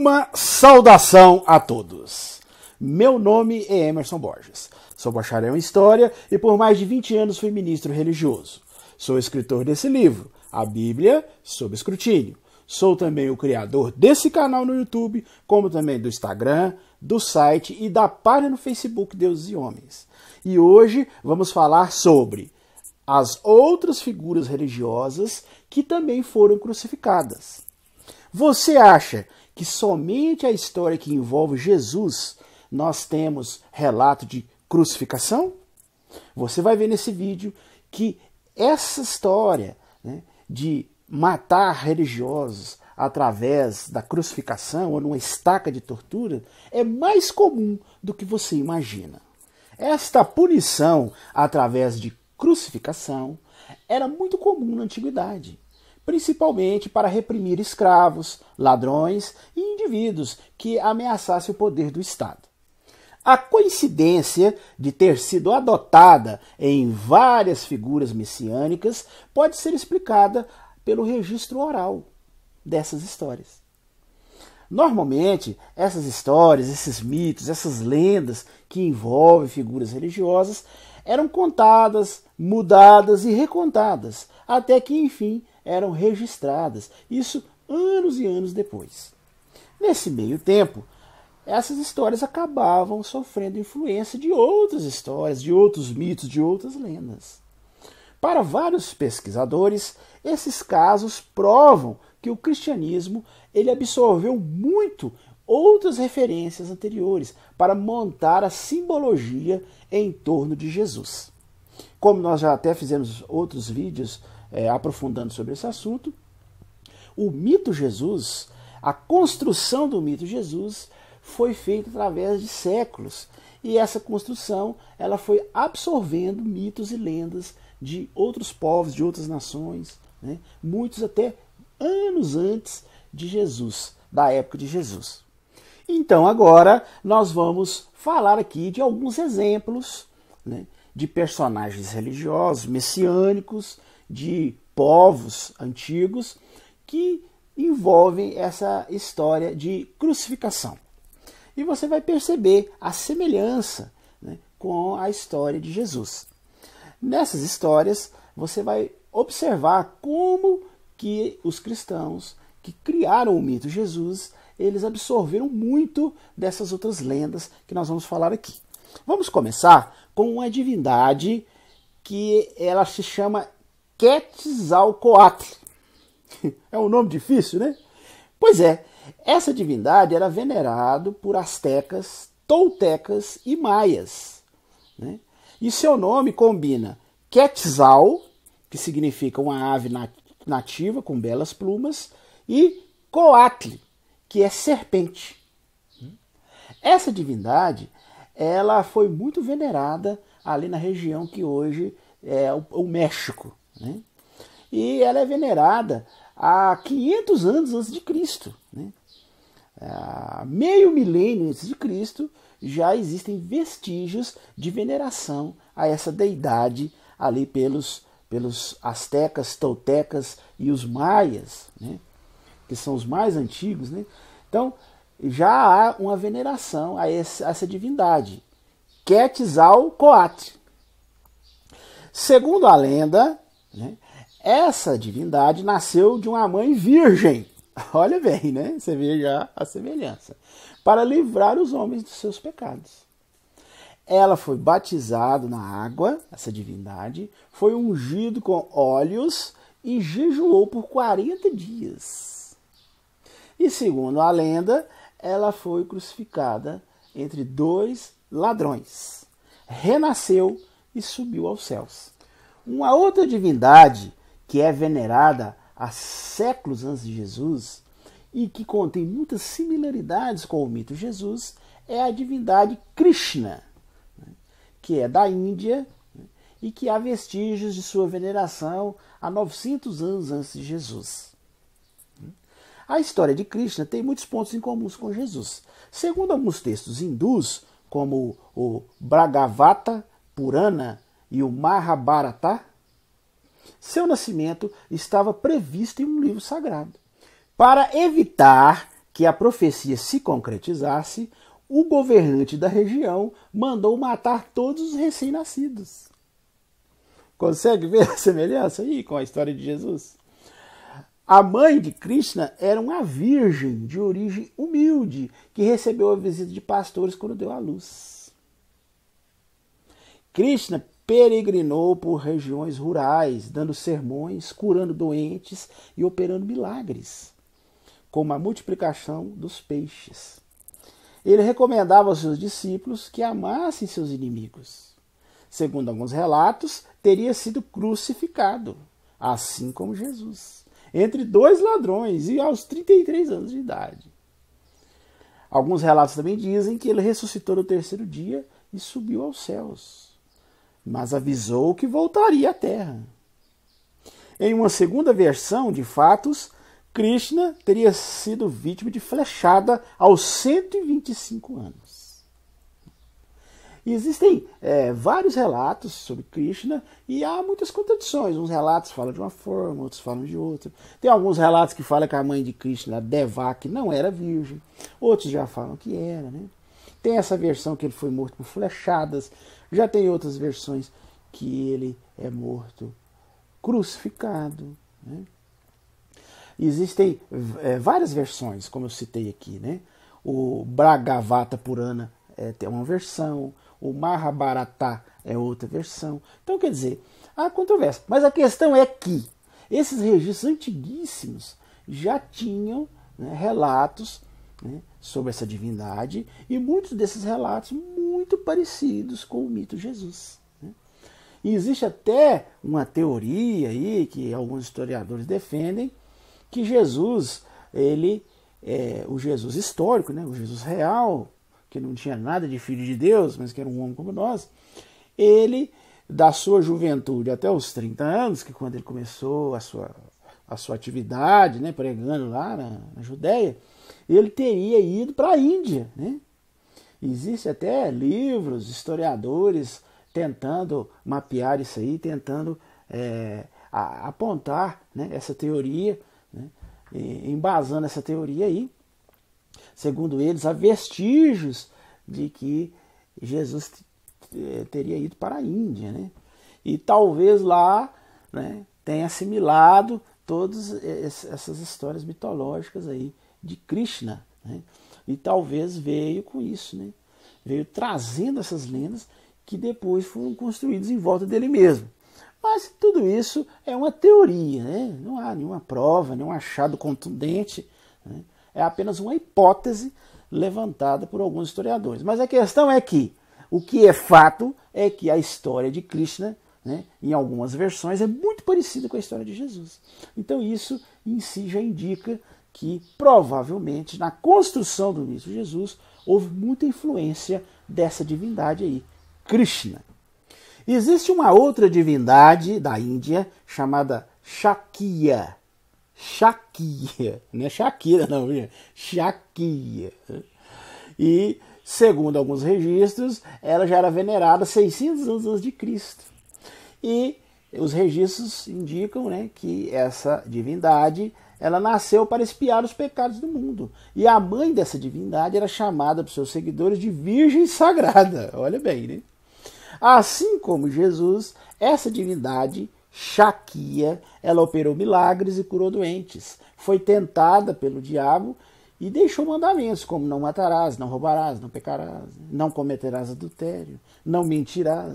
Uma saudação a todos. Meu nome é Emerson Borges. Sou bacharel em História e por mais de 20 anos fui ministro religioso. Sou escritor desse livro, A Bíblia sob Escrutínio. Sou também o criador desse canal no YouTube, como também do Instagram, do site e da página no Facebook Deus e Homens. E hoje vamos falar sobre as outras figuras religiosas que também foram crucificadas. Você acha que somente a história que envolve Jesus nós temos relato de crucificação? Você vai ver nesse vídeo que essa história né, de matar religiosos através da crucificação ou numa estaca de tortura é mais comum do que você imagina. Esta punição através de crucificação era muito comum na antiguidade, principalmente para reprimir escravos, ladrões e indivíduos que ameaçassem o poder do Estado. A coincidência de ter sido adotada em várias figuras messiânicas pode ser explicada pelo registro oral dessas histórias. Normalmente, essas histórias, esses mitos, essas lendas que envolvem figuras religiosas eram contadas, mudadas e recontadas, até que enfim eram registradas, isso anos e anos depois. Nesse meio tempo, essas histórias acabavam sofrendo influência de outras histórias, de outros mitos, de outras lendas. Para vários pesquisadores, esses casos provam que o cristianismo ele absorveu muito outras referências anteriores para montar a simbologia em torno de Jesus. Como nós já até fizemos outros vídeos é, aprofundando sobre esse assunto, o mito Jesus, a construção do mito Jesus, foi feita através de séculos e essa construção ela foi absorvendo mitos e lendas de outros povos, de outras nações, né? muitos até anos antes de Jesus, da época de Jesus. Então agora nós vamos falar aqui de alguns exemplos né, de personagens religiosos, messiânicos, de povos antigos que envolvem essa história de crucificação. E você vai perceber a semelhança né, com a história de Jesus. Nessas histórias, você vai observar como que os cristãos que criaram o mito Jesus eles absorveram muito dessas outras lendas que nós vamos falar aqui. Vamos começar com uma divindade que ela se chama Quetzalcoatl. É um nome difícil, né? Pois é, essa divindade era venerado por astecas, toltecas e maias. Né? E seu nome combina Quetzal, que significa uma ave nativa com belas plumas, e Coatl, que é serpente. Essa divindade, ela foi muito venerada ali na região que hoje é o, México, né? E ela é venerada há 500 anos antes de Cristo, né? Há meio milênio antes de Cristo já existem vestígios de veneração a essa deidade ali pelos pelos astecas, toltecas e os maias, né? que são os mais antigos, né? Então, já há uma veneração a, essa divindade, Quetzalcoatl. Segundo a lenda, né, essa divindade nasceu de uma mãe virgem. Olha bem, né? Você vê já a semelhança. Para livrar os homens dos seus pecados. Ela foi batizada na água, essa divindade, foi ungido com óleos e jejuou por 40 dias. E segundo a lenda, ela foi crucificada entre dois ladrões. Renasceu e subiu aos céus. Uma outra divindade que é venerada há séculos antes de Jesus e que contém muitas similaridades com o mito Jesus é a divindade Krishna, né, que é da Índia né, e que há vestígios de sua veneração há 900 anos antes de Jesus. A história de Krishna tem muitos pontos em comuns com Jesus. Segundo alguns textos hindus, como o Bhagavata Purana e o Mahabharata, seu nascimento estava previsto em um livro sagrado. Para evitar que a profecia se concretizasse, o governante da região mandou matar todos os recém-nascidos. Consegue ver a semelhança aí com a história de Jesus? A mãe de Krishna era uma virgem de origem humilde que recebeu a visita de pastores quando deu à luz. Krishna peregrinou por regiões rurais, dando sermões, curando doentes e operando milagres, como a multiplicação dos peixes. Ele recomendava aos seus discípulos que amassem seus inimigos. Segundo alguns relatos, teria sido crucificado, assim como Jesus entre dois ladrões e aos 33 anos de idade. Alguns relatos também dizem que ele ressuscitou no terceiro dia e subiu aos céus, mas avisou que voltaria à terra. Em uma segunda versão de fatos, Krishna teria sido vítima de flechada aos 125 anos. E existem é, vários relatos sobre Krishna e há muitas contradições. Uns relatos falam de uma forma, outros falam de outra. Tem alguns relatos que falam que a mãe de Krishna, Devaki, não era virgem. Outros já falam que era. Né? Tem essa versão que ele foi morto por flechadas. Já tem outras versões que ele é morto crucificado. Né? Existem é, várias versões, como eu citei aqui. Né? O Bragavata Purana é, tem uma versão, o Mahabharata é outra versão. Então, quer dizer, há controvérsia. Mas a questão é que esses registros antiguíssimos já tinham né, relatos né, sobre essa divindade e muitos desses relatos muito parecidos com o mito de Jesus. Né? E existe até uma teoria aí que alguns historiadores defendem que Jesus, ele é o Jesus histórico, né, o Jesus real, que não tinha nada de filho de Deus, mas que era um homem como nós, ele, da sua juventude até os 30 anos, que quando ele começou a sua, a sua atividade, né, pregando lá na, na Judéia, ele teria ido para a Índia. Né? Existe até livros, historiadores tentando mapear isso aí, tentando é, a, apontar né, essa teoria, né, embasando essa teoria aí segundo eles, há vestígios de que Jesus eh, teria ido para a Índia, né? E talvez lá né, tenha assimilado todas essas histórias mitológicas aí de Krishna, né? E talvez veio com isso, né? Veio trazendo essas lendas que depois foram construídas em volta dele mesmo. Mas tudo isso é uma teoria, né? não há nenhuma prova, nenhum achado contundente. Né? é apenas uma hipótese levantada por alguns historiadores. Mas a questão é que o que é fato é que a história de Krishna, né, em algumas versões, é muito parecida com a história de Jesus. Então isso em si já indica que provavelmente na construção do mito de Jesus houve muita influência dessa divindade aí, Krishna. Existe uma outra divindade da Índia chamada Shakya. Shakira, não é Shakira não, Shakira. E, segundo alguns registros, ela já era venerada 600 anos antes de Cristo. E os registros indicam né, que essa divindade ela nasceu para espiar os pecados do mundo. E a mãe dessa divindade era chamada por seus seguidores de Virgem Sagrada. Olha bem, né? Assim como Jesus, essa divindade Shakia, ela operou milagres e curou doentes. Foi tentada pelo diabo e deixou mandamentos como não matarás, não roubarás, não pecarás, não cometerás adultério, não mentirás.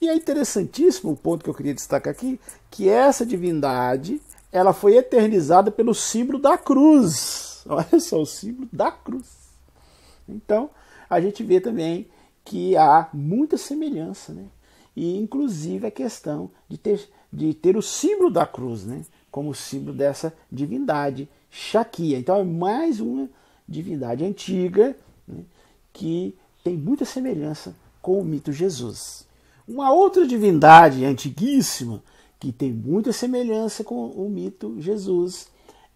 E é interessantíssimo o ponto que eu queria destacar aqui, que essa divindade, ela foi eternizada pelo símbolo da cruz. Olha só, o símbolo da cruz. Então, a gente vê também que há muita semelhança, né? e inclusive a questão de ter, de ter o símbolo da cruz, né? como símbolo dessa divindade, Shakia. Então é mais uma divindade antiga né? que tem muita semelhança com o mito Jesus. Uma outra divindade antiguíssima que tem muita semelhança com o mito Jesus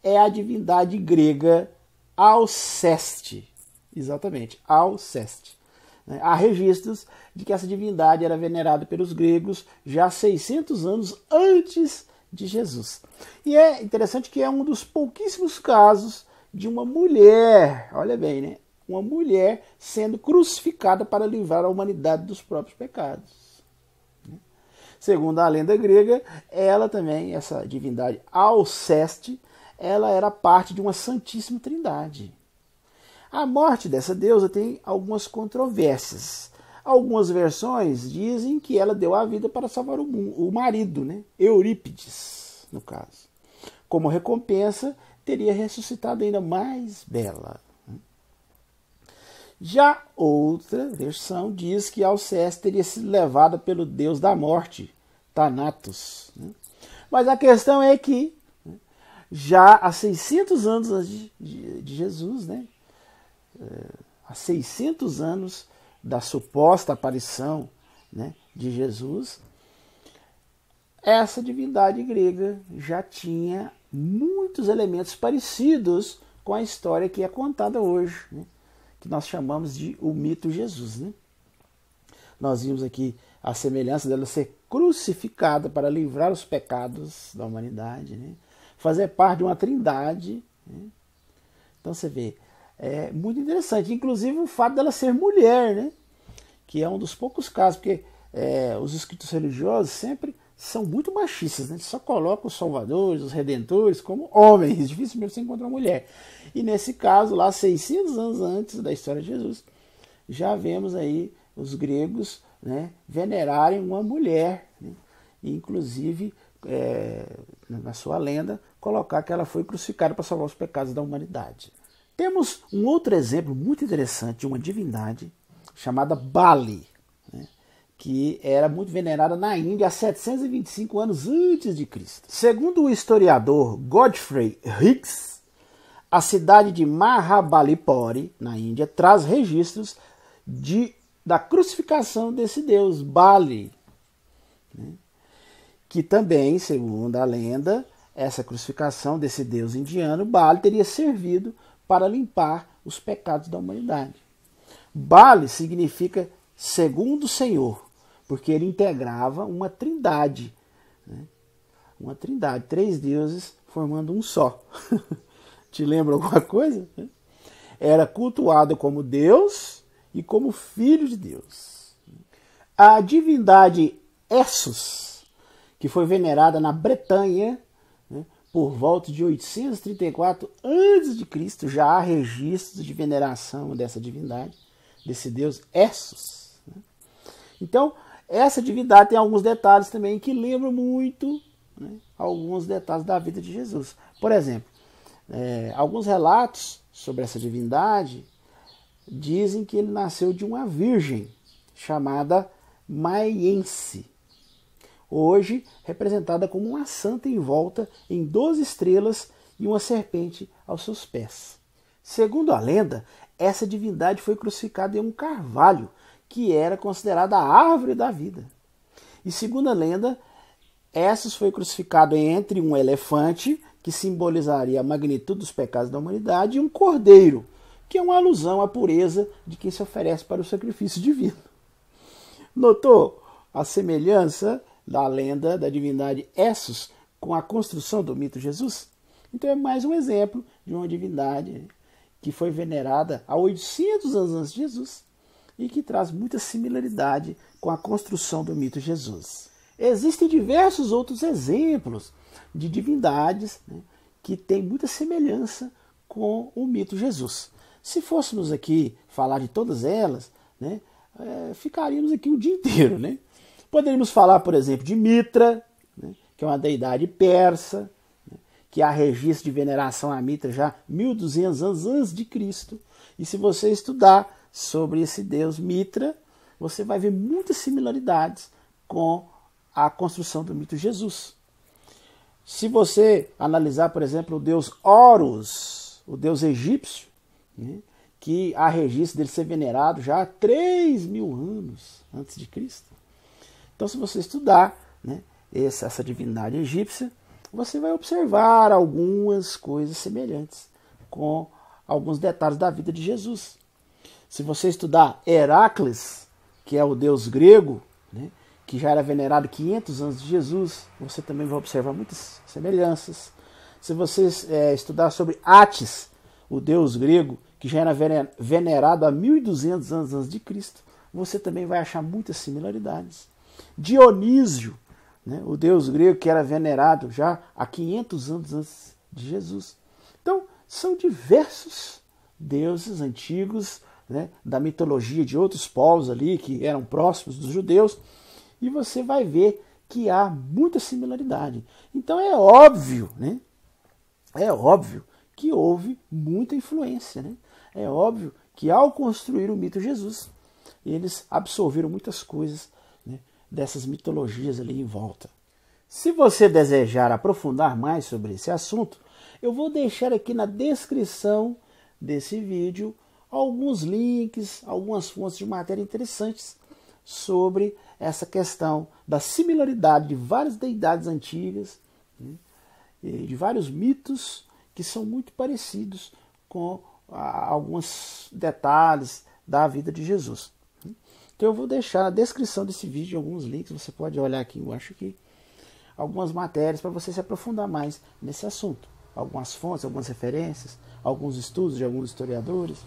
é a divindade grega Alceste. Exatamente, Alceste. Né? Há registros de que essa divindade era venerada pelos gregos já 600 anos antes de Jesus. E é interessante que é um dos pouquíssimos casos de uma mulher, olha bem, né? Uma mulher sendo crucificada para livrar a humanidade dos próprios pecados. Segundo a lenda grega, ela também, essa divindade Alceste, ela era parte de uma Santíssima Trindade. A morte dessa deusa tem algumas controvérsias. Algumas versões dizem que ela deu a vida para salvar o, o marido, né? Eurípides, no caso. Como recompensa, teria ressuscitado ainda mais bela. Já outra versão diz que Alceste teria sido levada pelo deus da morte, Thanatos. Né? Mas a questão é que né, já há 600 anos de, de, Jesus, né? É, há 600 anos da suposta aparição né, de Jesus, essa divindade grega já tinha muitos elementos parecidos com a história que é contada hoje. Né? Que nós chamamos de o mito Jesus. Né? Nós vimos aqui a semelhança dela ser crucificada para livrar os pecados da humanidade, né? fazer parte de uma trindade. Né? Então você vê, é muito interessante. Inclusive o fato dela ser mulher, né? que é um dos poucos casos, porque é, os escritos religiosos sempre são muito machistas, né? só colocam os salvadores, os redentores como homens, dificilmente você encontra uma mulher. E nesse caso, lá 600 anos antes da história de Jesus, já vemos aí os gregos né, venerarem uma mulher, né? e inclusive é, na sua lenda colocar que ela foi crucificada para salvar os pecados da humanidade. Temos um outro exemplo muito interessante de uma divindade chamada Bali que era muito venerada na Índia há 725 anos antes de Cristo. Segundo o historiador Godfrey Hicks, a cidade de Mahabalipuri, na Índia, traz registros de, da crucificação desse deus, Bali, né? que também, segundo a lenda, essa crucificação desse deus indiano, Bali, teria servido para limpar os pecados da humanidade. Bali significa segundo o Senhor, porque ele integrava uma trindade. Né? Uma trindade, três deuses formando um só. Te lembra alguma coisa? Era cultuado como Deus e como filho de Deus. A divindade Essos, que foi venerada na Bretanha né, por volta de 834 a.C., já há registros de veneração dessa divindade, desse deus Essos. Né? Então, essa divindade tem alguns detalhes também que lembram muito né, alguns detalhes da vida de Jesus. Por exemplo, é, alguns relatos sobre essa divindade dizem que ele nasceu de uma virgem chamada Maiense, hoje representada como uma santa envolta em 12 estrelas e uma serpente aos seus pés. Segundo a lenda, essa divindade foi crucificada em um carvalho que era considerada a árvore da vida. E segundo a lenda, Essos foi crucificado entre um elefante, que simbolizaria a magnitude dos pecados da humanidade, e um cordeiro, que é uma alusão à pureza de quem se oferece para o sacrifício divino. Notou a semelhança da lenda da divindade Essos com a construção do mito Jesus? Então é mais um exemplo de uma divindade que foi venerada há 800 anos antes de Jesus e que traz muita similaridade com a construção do mito Jesus. Existem diversos outros exemplos de divindades né, que têm muita semelhança com o mito Jesus. Se fôssemos aqui falar de todas elas, né, é, ficaríamos aqui o dia inteiro. Né? Poderíamos falar, por exemplo, de Mitra, né, que é uma deidade persa, né, que há registro de veneração a Mitra já 1200 anos antes de Cristo. E se você estudar sobre esse deus Mitra, você vai ver muitas similaridades com a construção do mito Jesus. Se você analisar, por exemplo, o deus Horus, o deus egípcio, né, que há registro dele ser venerado já há 3 mil anos antes de Cristo. Então, se você estudar né, essa, essa divindade egípcia, você vai observar algumas coisas semelhantes com alguns detalhes da vida de Jesus. Se você estudar Heracles, que é o deus grego, né, que já era venerado 500 anos de Jesus, você também vai observar muitas semelhanças. Se você é, estudar sobre Atis, o deus grego, que já era venerado há 1200 anos antes de Cristo, você também vai achar muitas similaridades. Dionísio, né, o deus grego que era venerado já há 500 anos antes de Jesus. Então, são diversos deuses antigos né, da mitologia de outros povos ali que eram próximos dos judeus, e você vai ver que há muita similaridade. Então é óbvio, né? É óbvio que houve muita influência, né? É óbvio que ao construir o mito Jesus, eles absorveram muitas coisas né, dessas mitologias ali em volta. Se você desejar aprofundar mais sobre esse assunto, eu vou deixar aqui na descrição desse vídeo alguns links, algumas fontes de matéria interessantes sobre essa questão da similaridade de várias deidades antigas, né, de vários mitos que são muito parecidos com alguns detalhes da vida de Jesus. Então eu vou deixar na descrição desse vídeo alguns links, você pode olhar aqui embaixo aqui, algumas matérias para você se aprofundar mais nesse assunto. Algumas fontes, algumas referências, alguns estudos de alguns historiadores.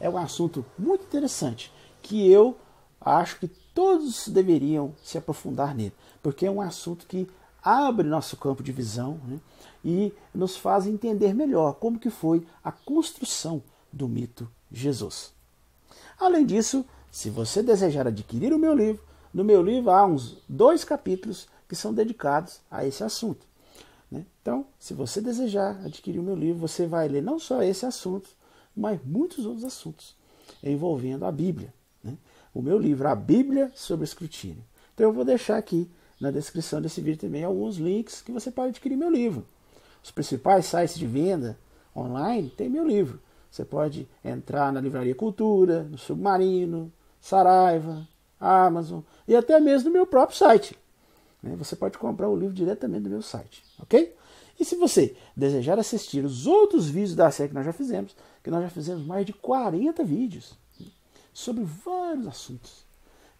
É um assunto muito interessante que eu acho que todos deveriam se aprofundar nele, porque é um assunto que abre nosso campo de visão né, e nos faz entender melhor como que foi a construção do mito Jesus. Além disso, se você desejar adquirir o meu livro, no meu livro há uns dois capítulos que são dedicados a esse assunto. Né? Então, se você desejar adquirir o meu livro, você vai ler não só esse assunto, mas muitos outros assuntos envolvendo a Bíblia. Né? O meu livro, A Bíblia sobre Escrutínio. Então, eu vou deixar aqui na descrição desse vídeo também alguns links que você pode adquirir meu livro. Os principais sites de venda online têm meu livro. Você pode entrar na Livraria Cultura, no Submarino, Saraiva, Amazon e até mesmo no meu próprio site. Né? Você pode comprar o livro diretamente do meu site, ok? E se você desejar assistir os outros vídeos da série que nós já fizemos, que nós já fizemos mais de 40 vídeos sobre vários assuntos.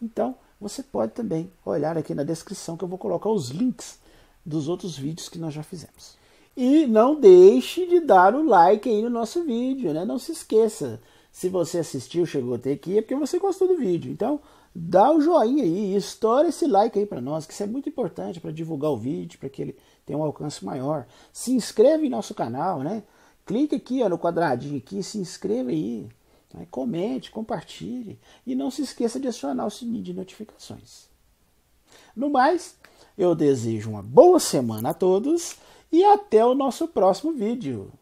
Então, você pode também olhar aqui na descrição que eu vou colocar os links dos outros vídeos que nós já fizemos. E não deixe de dar o like aí no nosso vídeo, né? Não se esqueça. Se você assistiu, chegou até aqui, é porque você gostou do vídeo. Então, dá o joinha aí, estoura esse like aí para nós, que isso é muito importante para divulgar o vídeo, para que ele tenha um alcance maior. Se inscreve em nosso canal, né? Clique aqui ó, no quadradinho aqui, se inscreva aí. Né? Comente, compartilhe e não se esqueça de acionar o sininho de notificações. No mais, eu desejo uma boa semana a todos e até o nosso próximo vídeo.